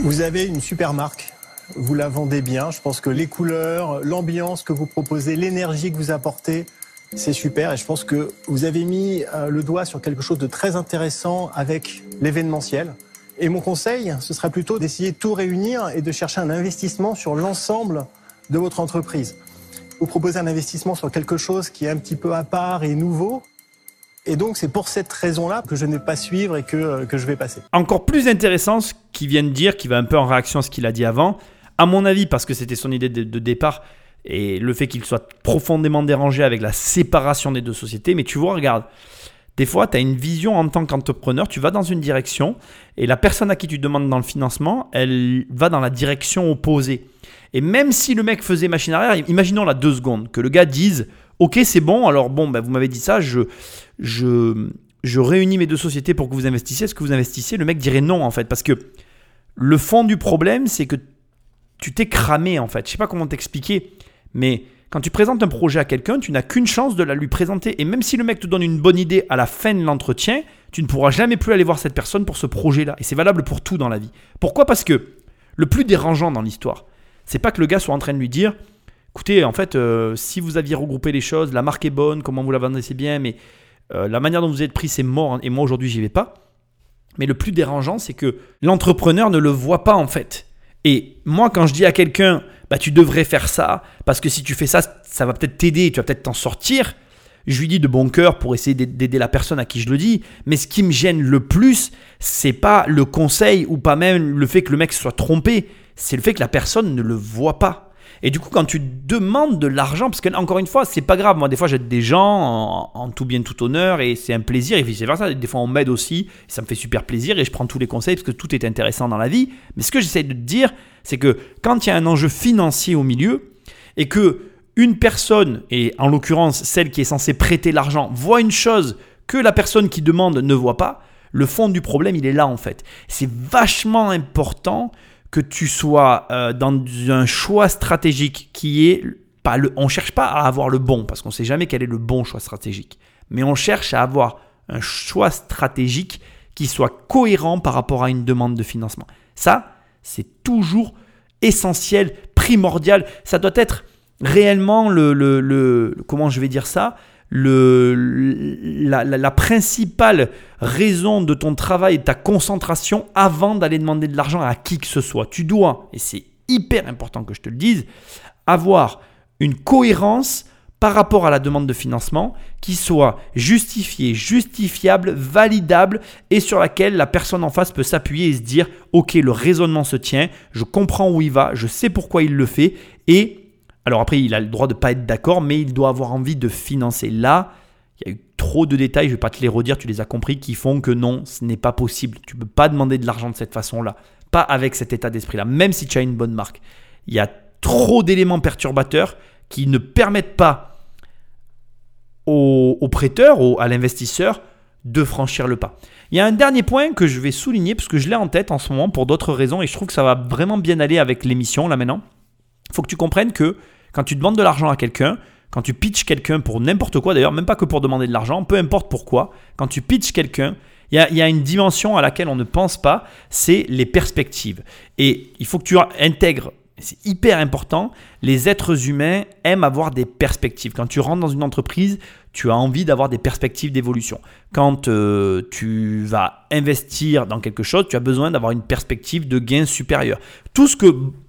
Vous avez une super marque. Vous la vendez bien. Je pense que les couleurs, l'ambiance que vous proposez, l'énergie que vous apportez, c'est super. Et je pense que vous avez mis euh, le doigt sur quelque chose de très intéressant avec l'événementiel. Et mon conseil, ce serait plutôt d'essayer de tout réunir et de chercher un investissement sur l'ensemble de votre entreprise vous proposez un investissement sur quelque chose qui est un petit peu à part et nouveau. Et donc, c'est pour cette raison-là que je ne vais pas suivre et que, euh, que je vais passer. Encore plus intéressant ce qu'il vient de dire, qui va un peu en réaction à ce qu'il a dit avant. À mon avis, parce que c'était son idée de, de départ et le fait qu'il soit profondément dérangé avec la séparation des deux sociétés. Mais tu vois, regarde, des fois, tu as une vision en tant qu'entrepreneur, tu vas dans une direction et la personne à qui tu demandes dans le financement, elle va dans la direction opposée. Et même si le mec faisait machine arrière, imaginons la deux secondes, que le gars dise Ok, c'est bon, alors bon, ben, vous m'avez dit ça, je, je, je réunis mes deux sociétés pour que vous investissiez. Est-ce que vous investissiez? Le mec dirait non, en fait, parce que le fond du problème, c'est que tu t'es cramé, en fait. Je sais pas comment t'expliquer, mais quand tu présentes un projet à quelqu'un, tu n'as qu'une chance de la lui présenter. Et même si le mec te donne une bonne idée à la fin de l'entretien, tu ne pourras jamais plus aller voir cette personne pour ce projet-là. Et c'est valable pour tout dans la vie. Pourquoi? Parce que le plus dérangeant dans l'histoire, c'est pas que le gars soit en train de lui dire écoutez, en fait, euh, si vous aviez regroupé les choses, la marque est bonne, comment vous la vendez, c'est bien, mais euh, la manière dont vous êtes pris, c'est mort, hein, et moi aujourd'hui, j'y vais pas. Mais le plus dérangeant, c'est que l'entrepreneur ne le voit pas en fait. Et moi, quand je dis à quelqu'un, bah, tu devrais faire ça, parce que si tu fais ça, ça va peut-être t'aider, tu vas peut-être t'en sortir. Je lui dis de bon cœur pour essayer d'aider la personne à qui je le dis. Mais ce qui me gêne le plus, c'est pas le conseil ou pas même le fait que le mec soit trompé. C'est le fait que la personne ne le voit pas. Et du coup, quand tu demandes de l'argent, parce que encore une fois, c'est pas grave. Moi, des fois, j'aide des gens en, tout bien, tout honneur, et c'est un plaisir. Et vice versa. Des fois, on m'aide aussi, ça me fait super plaisir, et je prends tous les conseils parce que tout est intéressant dans la vie. Mais ce que j'essaie de te dire, c'est que quand il y a un enjeu financier au milieu, et que une personne, et en l'occurrence celle qui est censée prêter l'argent, voit une chose que la personne qui demande ne voit pas, le fond du problème, il est là en fait. C'est vachement important que tu sois euh, dans un choix stratégique qui est pas le. On cherche pas à avoir le bon parce qu'on sait jamais quel est le bon choix stratégique, mais on cherche à avoir un choix stratégique qui soit cohérent par rapport à une demande de financement. Ça, c'est toujours essentiel, primordial. Ça doit être réellement le, le, le comment je vais dire ça? La, la, principale raison de ton travail et de ta concentration avant d'aller demander de l'argent à qui que ce soit. Tu dois, et c'est hyper important que je te le dise, avoir une cohérence par rapport à la demande de financement qui soit justifiée, justifiable, validable et sur laquelle la personne en face peut s'appuyer et se dire ok le raisonnement se tient, je comprends où il va, je sais pourquoi il le fait et alors après, il a le droit de ne pas être d'accord, mais il doit avoir envie de financer. Là, il y a eu trop de détails, je ne vais pas te les redire, tu les as compris, qui font que non, ce n'est pas possible. Tu ne peux pas demander de l'argent de cette façon-là. Pas avec cet état d'esprit-là, même si tu as une bonne marque. Il y a trop d'éléments perturbateurs qui ne permettent pas au, prêteur, au, à l'investisseur, de franchir le pas. Il y a un dernier point que je vais souligner parce que je l'ai en tête en ce moment pour d'autres raisons et je trouve que ça va vraiment bien aller avec l'émission là maintenant. Il faut que tu comprennes que quand tu demandes de l'argent à quelqu'un, quand tu pitches quelqu'un pour n'importe quoi, d'ailleurs, même pas que pour demander de l'argent, peu importe pourquoi, quand tu pitches quelqu'un, il y, a une dimension à laquelle on ne pense pas, c'est les perspectives. Et il faut que tu intègres c'est hyper important, les êtres humains aiment avoir des perspectives. Quand tu rentres dans une entreprise, tu as envie d'avoir des perspectives d'évolution. Quand euh, tu vas investir dans quelque chose, tu as besoin d'avoir une perspective de gain supérieur. Tout ce que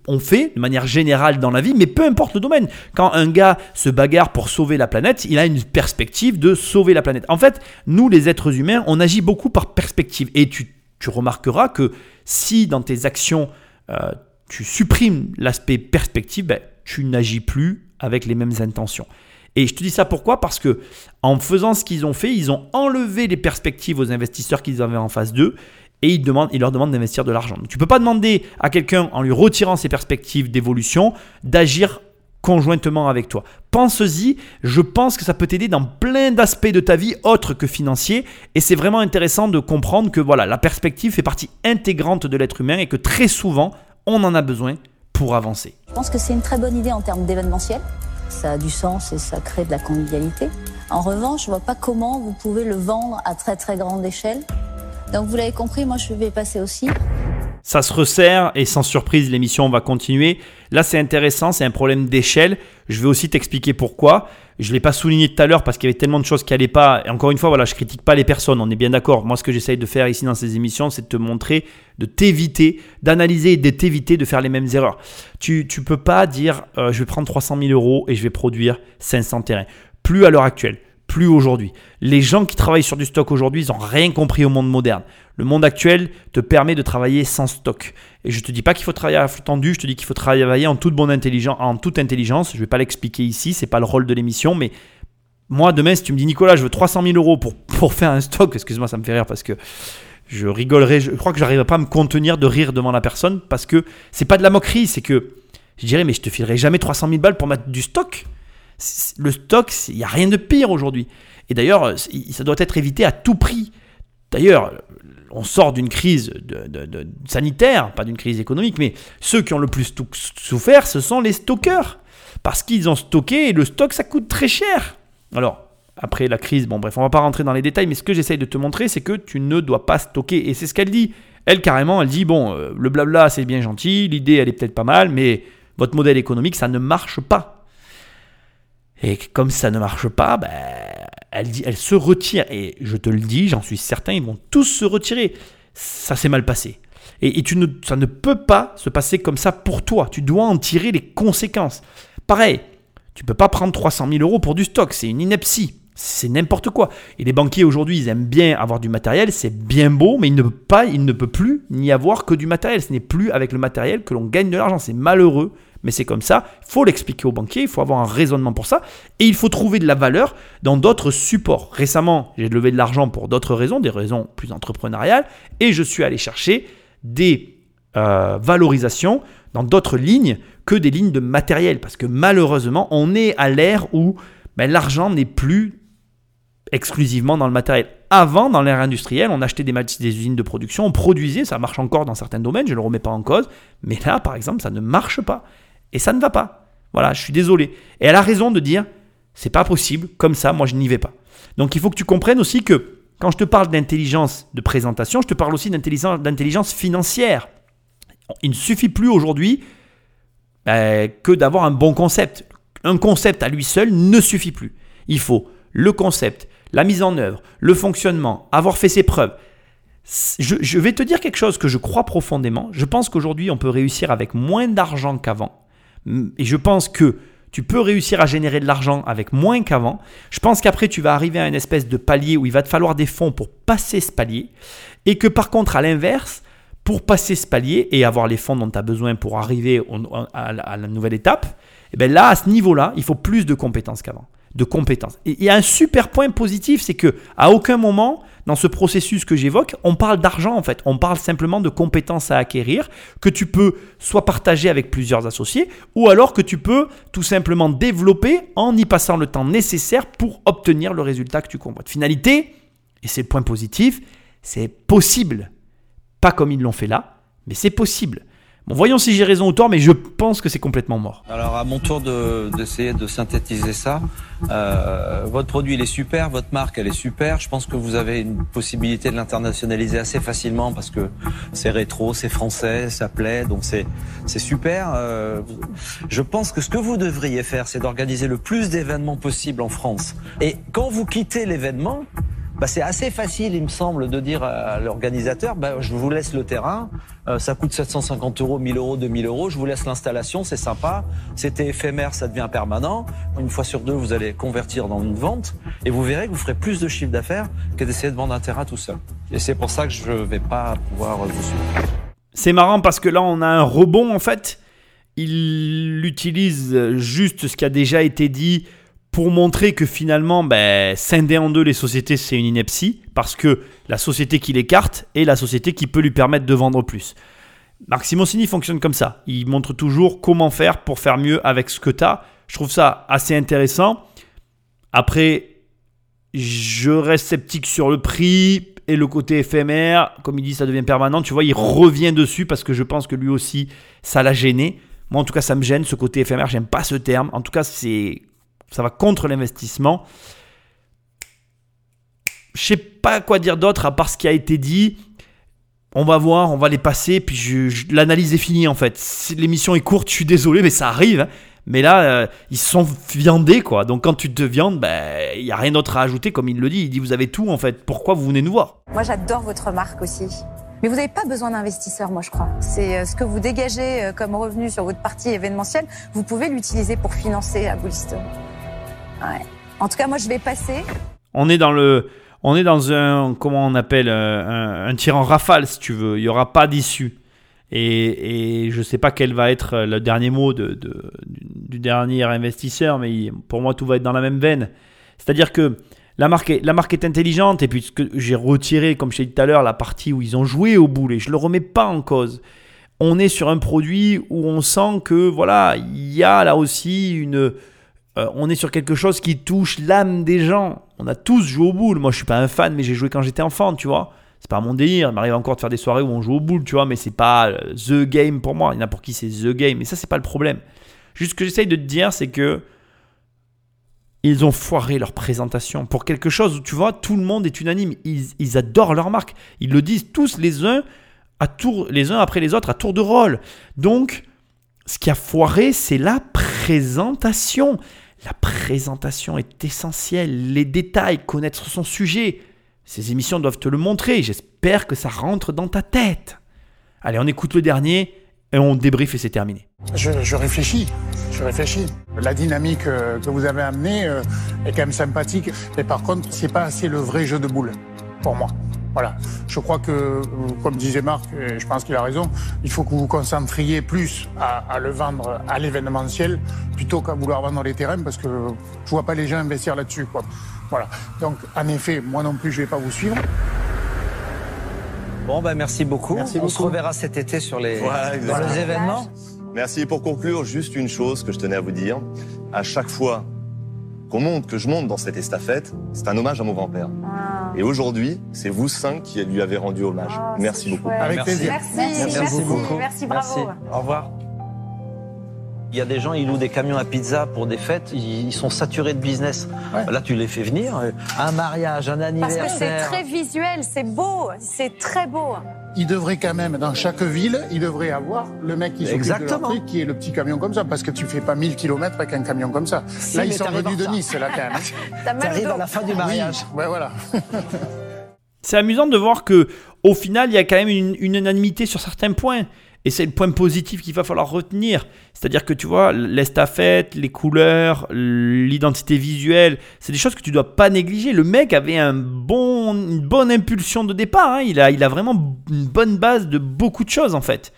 on fait de manière générale dans la vie, mais peu importe le domaine. Quand un gars se bagarre pour sauver la planète, il a une perspective de sauver la planète. En fait, nous les êtres humains, on agit beaucoup par perspective. Et tu, remarqueras que si dans tes actions, euh, tu supprimes l'aspect perspective, ben, tu n'agis plus avec les mêmes intentions. Et je te dis ça pourquoi? Parce que en faisant ce qu'ils ont fait, ils ont enlevé les perspectives aux investisseurs qu'ils avaient en face d'eux et ils, demandent, ils leur demandent d'investir de l'argent. Tu ne peux pas demander à quelqu'un, en lui retirant ses perspectives d'évolution, d'agir conjointement avec toi. Pense-y, je pense que ça peut t'aider dans plein d'aspects de ta vie autres que financiers et c'est vraiment intéressant de comprendre que voilà, la perspective fait partie intégrante de l'être humain et que très souvent, on en a besoin pour avancer. Je pense que c'est une très bonne idée en termes d'événementiel. Ça a du sens et ça crée de la convivialité. En revanche, je vois pas comment vous pouvez le vendre à très très grande échelle. Donc vous l'avez compris, moi je vais passer aussi. Ça se resserre et sans surprise, l'émission va continuer. Là, c'est intéressant, c'est un problème d'échelle. Je vais aussi t'expliquer pourquoi. Je ne l'ai pas souligné tout à l'heure parce qu'il y avait tellement de choses qui n'allaient pas. Encore une fois, voilà, je critique pas les personnes, on est bien d'accord. Moi, ce que j'essaye de faire ici dans ces émissions, c'est de te montrer, de t'éviter, d'analyser et de t'éviter de faire les mêmes erreurs. Tu ne peux pas dire euh, je vais prendre 300 000 euros et je vais produire 500 terrains. Plus à l'heure actuelle plus aujourd'hui. Les gens qui travaillent sur du stock aujourd'hui, ils n'ont rien compris au monde moderne. Le monde actuel te permet de travailler sans stock. Et je ne te dis pas qu'il faut travailler à flux tendu, je te dis qu'il faut travailler en toute bonne intelligence, en toute intelligence. Je vais pas l'expliquer ici, c'est pas le rôle de l'émission, mais moi demain, si tu me dis Nicolas, je veux 300 000 euros pour, pour faire un stock, excuse-moi, ça me fait rire parce que je rigolerai, je crois que j'arriverai pas à me contenir de rire devant la personne parce que c'est pas de la moquerie, c'est que je dirais, mais je te filerai jamais 300 000 balles pour mettre du stock. Le stock, il n'y a rien de pire aujourd'hui. Et d'ailleurs, ça doit être évité à tout prix. D'ailleurs, on sort d'une crise sanitaire, pas d'une crise économique, mais ceux qui ont le plus souffert, ce sont les stockeurs. Parce qu'ils ont stocké et le stock, ça coûte très cher. Alors, après la crise, bon bref, on va pas rentrer dans les détails, mais ce que j'essaye de te montrer, c'est que tu ne dois pas stocker. Et c'est ce qu'elle dit. Elle, carrément, elle dit, bon, euh, le blabla, c'est bien gentil, l'idée, elle est peut-être pas mal, mais votre modèle économique, ça ne marche pas. Et comme ça ne marche pas, ben, elle, se retire. Et je te le dis, j'en suis certain, ils vont tous se retirer. Ça s'est mal passé. Et, tu ne, ça ne peut pas se passer comme ça pour toi. Tu dois en tirer les conséquences. Pareil, tu ne peux pas prendre 300 000 euros pour du stock. C'est une ineptie. C'est n'importe quoi. Et les banquiers aujourd'hui, ils aiment bien avoir du matériel, c'est bien beau, mais il ne peut pas, il ne peut plus n'y avoir que du matériel. Ce n'est plus avec le matériel que l'on gagne de l'argent. C'est malheureux, mais c'est comme ça. Il faut l'expliquer aux banquiers, il faut avoir un raisonnement pour ça, et il faut trouver de la valeur dans d'autres supports. Récemment, j'ai levé de l'argent pour d'autres raisons, des raisons plus entrepreneuriales, et je suis allé chercher des euh, valorisations dans d'autres lignes que des lignes de matériel, parce que malheureusement, on est à l'ère où ben, l'argent n'est plus exclusivement dans le matériel. Avant, dans l'ère industrielle, on achetait des, des, usines de production, on produisait, ça marche encore dans certains domaines, je ne le remets pas en cause, mais là, par exemple, ça ne marche pas. Et ça ne va pas. Voilà, je suis désolé. Et elle a raison de dire, c'est pas possible, comme ça, moi je n'y vais pas. Donc il faut que tu comprennes aussi que quand je te parle d'intelligence de présentation, je te parle aussi d'intelligence financière. Il ne suffit plus aujourd'hui ben, que d'avoir un bon concept. Un concept à lui seul ne suffit plus. Il faut le concept, la mise en œuvre, le fonctionnement, avoir fait ses preuves. Je, vais te dire quelque chose que je crois profondément. Je pense qu'aujourd'hui, on peut réussir avec moins d'argent qu'avant. Et je pense que tu peux réussir à générer de l'argent avec moins qu'avant. Je pense qu'après, tu vas arriver à une espèce de palier où il va te falloir des fonds pour passer ce palier. Et que par contre, à l'inverse, pour passer ce palier et avoir les fonds dont tu as besoin pour arriver à la nouvelle étape, et eh bien là, à ce niveau-là, il faut plus de compétences qu'avant de compétences. Et il y a un super point positif, c'est que à aucun moment dans ce processus que j'évoque, on parle d'argent en fait. On parle simplement de compétences à acquérir que tu peux soit partager avec plusieurs associés ou alors que tu peux tout simplement développer en y passant le temps nécessaire pour obtenir le résultat que tu convoites. Finalité, et c'est le point positif, c'est possible. Pas comme ils l'ont fait là, mais c'est possible. Bon, voyons si j'ai raison ou tort, mais je pense que c'est complètement mort. Alors, à mon tour d'essayer de, synthétiser ça, euh, votre produit, il est super, votre marque, elle est super. Je pense que vous avez une possibilité de l'internationaliser assez facilement parce que c'est rétro, c'est français, ça plaît, donc c'est c'est super. Euh, je pense que ce que vous devriez faire, c'est d'organiser le plus d'événements possible en France. Et quand vous quittez l'événement, bah, c'est assez facile, il me semble, de dire à l'organisateur, bah, je vous laisse le terrain, euh, ça coûte 750 euros, 1000 euros, 2000 euros, je vous laisse l'installation, c'est sympa, c'était éphémère, ça devient permanent. Une fois sur deux, vous allez convertir dans une vente et vous verrez que vous ferez plus de chiffre d'affaires que d'essayer de vendre un terrain tout seul. Et c'est pour ça que je ne vais pas pouvoir vous suivre. C'est marrant parce que là, on a un rebond en fait. Il utilise juste ce qui a déjà été dit pour montrer que finalement, ben, scinder en deux les sociétés, c'est une ineptie, parce que la société qui l'écarte est la société qui peut lui permettre de vendre plus. Marc Simoncini fonctionne comme ça. Il montre toujours comment faire pour faire mieux avec ce que tu as. Je trouve ça assez intéressant. Après, je reste sceptique sur le prix et le côté éphémère. Comme il dit, ça devient permanent. Tu vois, il revient dessus parce que je pense que lui aussi, ça l'a gêné. Moi, en tout cas, ça me gêne, ce côté éphémère. J'aime pas ce terme. En tout cas, c'est ça va contre l'investissement. Je sais pas quoi dire d'autre à part ce qui a été dit. On va voir, on va les passer, puis l'analyse est finie en fait. L'émission est courte, je suis désolé, mais ça arrive. Hein. Mais là, euh, ils sont viandés quoi. Donc quand tu te viandes, ben, il n'y a rien d'autre à ajouter, comme il le dit. Il dit vous avez tout en fait. Pourquoi vous venez nous voir? Moi j'adore votre marque aussi. Mais vous n'avez pas besoin d'investisseurs, moi je crois. C'est euh, ce que vous dégagez euh, comme revenu sur votre partie événementielle, vous pouvez l'utiliser pour financer à En tout cas, moi, je vais passer. On est dans le, on est dans un, comment on appelle, euh, un, tir en rafale, si tu veux. Il n'y aura pas d'issue. Et, je ne sais pas quel va être le dernier mot du dernier investisseur, mais pour moi, tout va être dans la même veine. C'est-à-dire que la marque, est, la marque est intelligente, et puis j'ai retiré, comme je t'ai dit tout à l'heure, la partie où ils ont joué au boulet. Je ne le remets pas en cause. On est sur un produit où on sent que, voilà, il y a là aussi une, euh, on est sur quelque chose qui touche l'âme des gens. On a tous joué au boule. Moi, je suis pas un fan, mais j'ai joué quand j'étais enfant, tu vois. C'est pas mon délire. Il m'arrive encore de faire des soirées où on joue au boule, tu vois, mais c'est pas euh, the game pour moi. Il y en a pour qui c'est the game. Et ça, c'est pas le problème. Juste ce que j'essaye de te dire, c'est que ils ont foiré leur présentation pour quelque chose où tu vois, tout le monde est unanime. Ils, adorent leur marque. Ils le disent tous les uns à tour, les uns après les autres à tour de rôle. Donc, ce qui a foiré, c'est la présentation. La présentation est essentielle, les détails, connaître son sujet. Ces émissions doivent te le montrer. J'espère que ça rentre dans ta tête. Allez, on écoute le dernier et on débrief et c'est terminé. Je, réfléchis, je réfléchis. La dynamique euh, que vous avez amenée euh, est quand même sympathique. Mais par contre, c'est pas assez le vrai jeu de boules pour moi. Voilà. Je crois que, comme disait Marc, et je pense qu'il a raison, il faut que vous vous concentriez plus à, à le vendre à l'événementiel plutôt qu'à vouloir vendre les terrains parce que je vois pas les gens investir là-dessus. Quoi. Voilà. Donc, en effet, moi non plus, je vais pas vous suivre. Bon, ben merci beaucoup. Merci On se reverra cet été sur les, Voilà, dans les événements. Merci. Et pour conclure, juste une chose que je tenais à vous dire. À chaque fois qu'on monte, que je monte dans cette estafette, c'est un hommage à mon grand-père. Ah. Et aujourd'hui, c'est vous cinq qui lui avez rendu hommage. Ah, Merci beaucoup. chouette. Avec plaisir. Merci, Merci merci, beaucoup. merci, bravo. Au revoir. Il y a des gens, ils louent des camions à pizza pour des fêtes, ils sont saturés de business. Ouais. Là, tu les fais venir. euh, Un mariage, un Parce anniversaire. que c'est très visuel, c'est beau, c'est très beau. Il devrait quand même, dans chaque ville, il devrait avoir le mec qui s'occupe de truc, qui est le petit camion comme ça, parce que tu fais pas 1000 km avec un camion comme ça. Si, là, ils sont venus en de. Nice, là, quand même. T'arrives à la fin du mariage. Ouais, voilà. C'est amusant de voir que au final, il y a quand même une, une unanimité sur certains points. Et c'est le point positif qu'il va falloir retenir. C'est-à-dire que tu vois, l'estafette, les couleurs, l'identité visuelle, c'est des choses que tu dois pas négliger. Le mec avait un bon, une bonne impulsion de départ. hein. Il, a, il a vraiment une bonne base de beaucoup de choses en fait.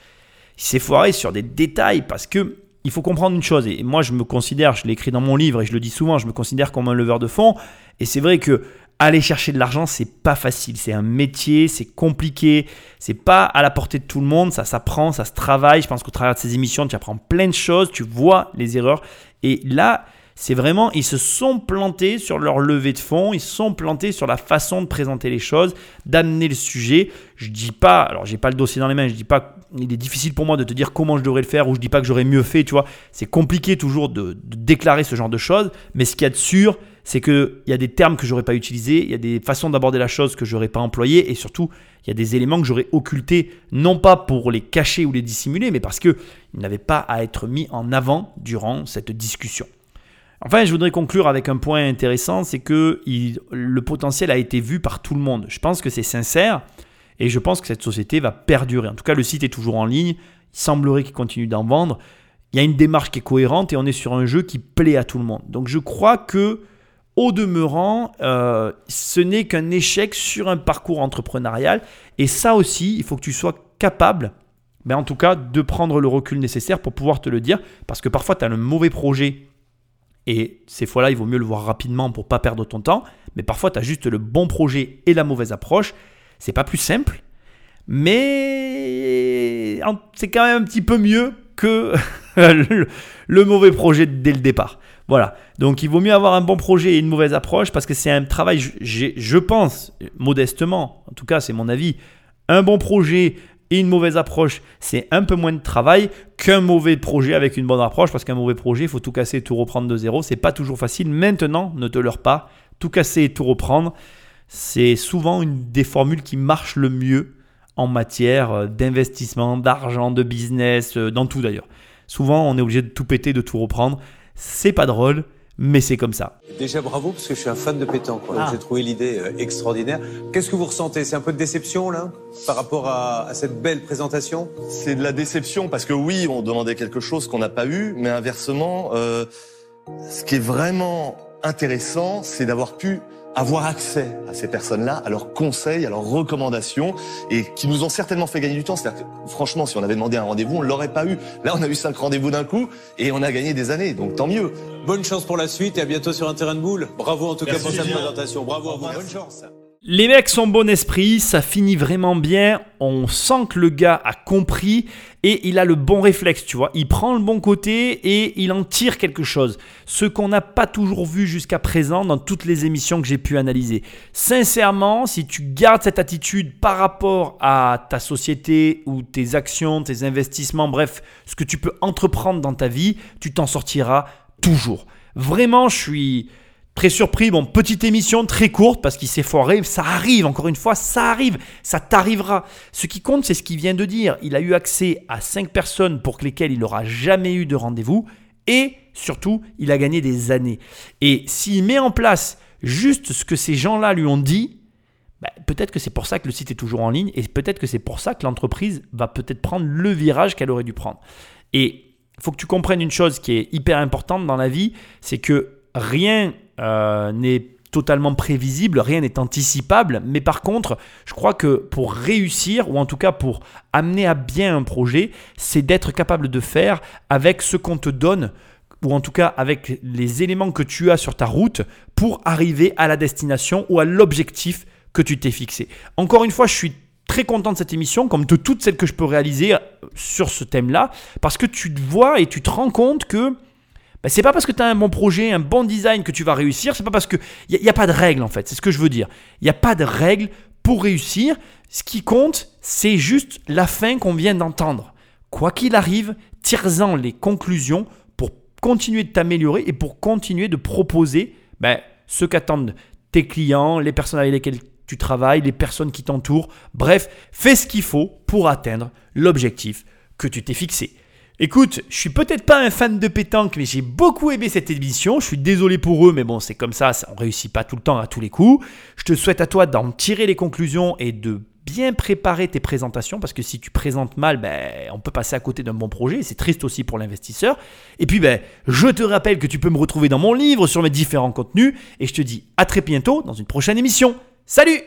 Il s'est foiré sur des détails parce que il faut comprendre une chose. Et moi, je me considère, je l'ai écrit dans mon livre et je le dis souvent, je me considère comme un leveur de fonds. Et c'est vrai que aller chercher de l'argent, c'est pas facile. C'est un métier, c'est compliqué, c'est pas à la portée de tout le monde. Ça s'apprend, ça se travaille. Je pense qu'au travers de ces émissions, tu apprends plein de choses, tu vois les erreurs. Et là, c'est vraiment, ils se sont plantés sur leur levée de fonds, ils se sont plantés sur la façon de présenter les choses, d'amener le sujet. Je dis pas, alors j'ai pas le dossier dans les mains, je dis pas, il est difficile pour moi de te dire comment je devrais le faire ou je dis pas que j'aurais mieux fait, tu vois. C'est compliqué toujours de, de déclarer ce genre de choses, mais ce qu'il y a de sûr, c'est qu'il y a des termes que j'aurais pas utilisés, il y a des façons d'aborder la chose que j'aurais pas employées et surtout, il y a des éléments que j'aurais occultés, non pas pour les cacher ou les dissimuler, mais parce qu'ils n'avaient pas à être mis en avant durant cette discussion. Enfin, je voudrais conclure avec un point intéressant, c'est que le potentiel a été vu par tout le monde. Je pense que c'est sincère et je pense que cette société va perdurer. En tout cas, le site est toujours en ligne. Il semblerait qu'il continue d'en vendre. Il y a une démarche qui est cohérente et on est sur un jeu qui plaît à tout le monde. Donc, je crois que, au demeurant, euh, ce n'est qu'un échec sur un parcours entrepreneurial. Et ça aussi, il faut que tu sois capable, ben en tout cas, de prendre le recul nécessaire pour pouvoir te le dire. Parce que parfois, tu as un mauvais projet et ces fois-là, il vaut mieux le voir rapidement pour pas perdre ton temps. Mais parfois, tu as juste le bon projet et la mauvaise approche. C'est pas plus simple, mais c'est quand même un petit peu mieux que le, le mauvais projet dès le départ. Voilà. Donc, il vaut mieux avoir un bon projet et une mauvaise approche parce que c'est un travail, je- je pense, modestement, en tout cas, c'est mon avis, un bon projet et une mauvaise approche, c'est un peu moins de travail qu'un mauvais projet avec une bonne approche, parce qu'un mauvais projet, il faut tout casser et tout reprendre de zéro. C'est pas toujours facile. Maintenant, ne te leurre pas. Tout casser et tout reprendre, c'est souvent une des formules qui marche le mieux en matière euh, d'investissement, d'argent, de business, euh, dans tout d'ailleurs. Souvent, on est obligé de tout péter, de tout reprendre. C'est pas drôle, mais c'est comme ça. Déjà bravo parce que je suis un fan de pétanque. Ah. J'ai trouvé l'idée euh, extraordinaire. Qu'est-ce que vous ressentez? C'est un peu de déception là par rapport à, à cette belle présentation? C'est de la déception parce que oui, on demandait quelque chose qu'on n'a pas eu, mais inversement, euh, ce qui est vraiment intéressant, c'est d'avoir pu avoir accès à ces personnes-là, à leurs conseils, à leurs recommandations, et qui nous ont certainement fait gagner du temps. C'est-à-dire que, franchement, si on avait demandé un rendez-vous, on l'aurait pas eu. Là, on a eu cinq rendez-vous d'un coup, et on a gagné des années, donc tant mieux. Bonne chance pour la suite et à bientôt sur un terrain de boule. Bravo en tout cas pour cette présentation. Bravo à vous. Bonne chance. Les mecs sont bon esprit, ça finit vraiment bien. On sent que le gars a compris et il a le bon réflexe, tu vois. Il prend le bon côté et il en tire quelque chose. Ce qu'on n'a pas toujours vu jusqu'à présent dans toutes les émissions que j'ai pu analyser. Sincèrement, si tu gardes cette attitude par rapport à ta société ou tes actions, tes investissements, bref, ce que tu peux entreprendre dans ta vie, tu t'en sortiras toujours. Vraiment, je suis Très surpris, bon, petite émission très courte parce qu'il s'est foiré, ça arrive, encore une fois, ça arrive, ça t'arrivera. Ce qui compte, c'est ce qu'il vient de dire. Il a eu accès à 5 personnes pour lesquelles il n'aura jamais eu de rendez-vous et surtout, il a gagné des années. Et s'il met en place juste ce que ces gens-là lui ont dit, bah, peut-être que c'est pour ça que le site est toujours en ligne et peut-être que c'est pour ça que l'entreprise va peut-être prendre le virage qu'elle aurait dû prendre. Et il faut que tu comprennes une chose qui est hyper importante dans la vie, c'est que rien euh, n'est totalement prévisible, rien n'est anticipable, mais par contre, je crois que pour réussir, ou en tout cas pour amener à bien un projet, c'est d'être capable de faire avec ce qu'on te donne, ou en tout cas avec les éléments que tu as sur ta route pour arriver à la destination ou à l'objectif que tu t'es fixé. Encore une fois, je suis très content de cette émission, comme de toutes celles que je peux réaliser euh, sur ce thème-là, parce que tu te vois et tu te rends compte que ben, c'est pas parce que tu as un bon projet, un bon design que tu vas réussir, c'est pas parce que il n'y a, pas de règle en fait, c'est ce que je veux dire. Il n'y a pas de règle pour réussir. Ce qui compte, c'est juste la fin qu'on vient d'entendre. Quoi qu'il arrive, tire-en les conclusions pour continuer de t'améliorer et pour continuer de proposer ben, ce qu'attendent tes clients, les personnes avec lesquelles tu travailles, les personnes qui t'entourent. Bref, fais ce qu'il faut pour atteindre l'objectif que tu t'es fixé. Écoute, je suis peut-être pas un fan de pétanque, mais j'ai beaucoup aimé cette émission. Je suis désolé pour eux, mais bon, c'est comme ça, on réussit pas tout le temps à tous les coups. Je te souhaite à toi d'en tirer les conclusions et de bien préparer tes présentations, parce que si tu présentes mal, ben, on peut passer à côté d'un bon projet, c'est triste aussi pour l'investisseur. Et puis, ben, je te rappelle que tu peux me retrouver dans mon livre sur mes différents contenus, et je te dis à très bientôt dans une prochaine émission. Salut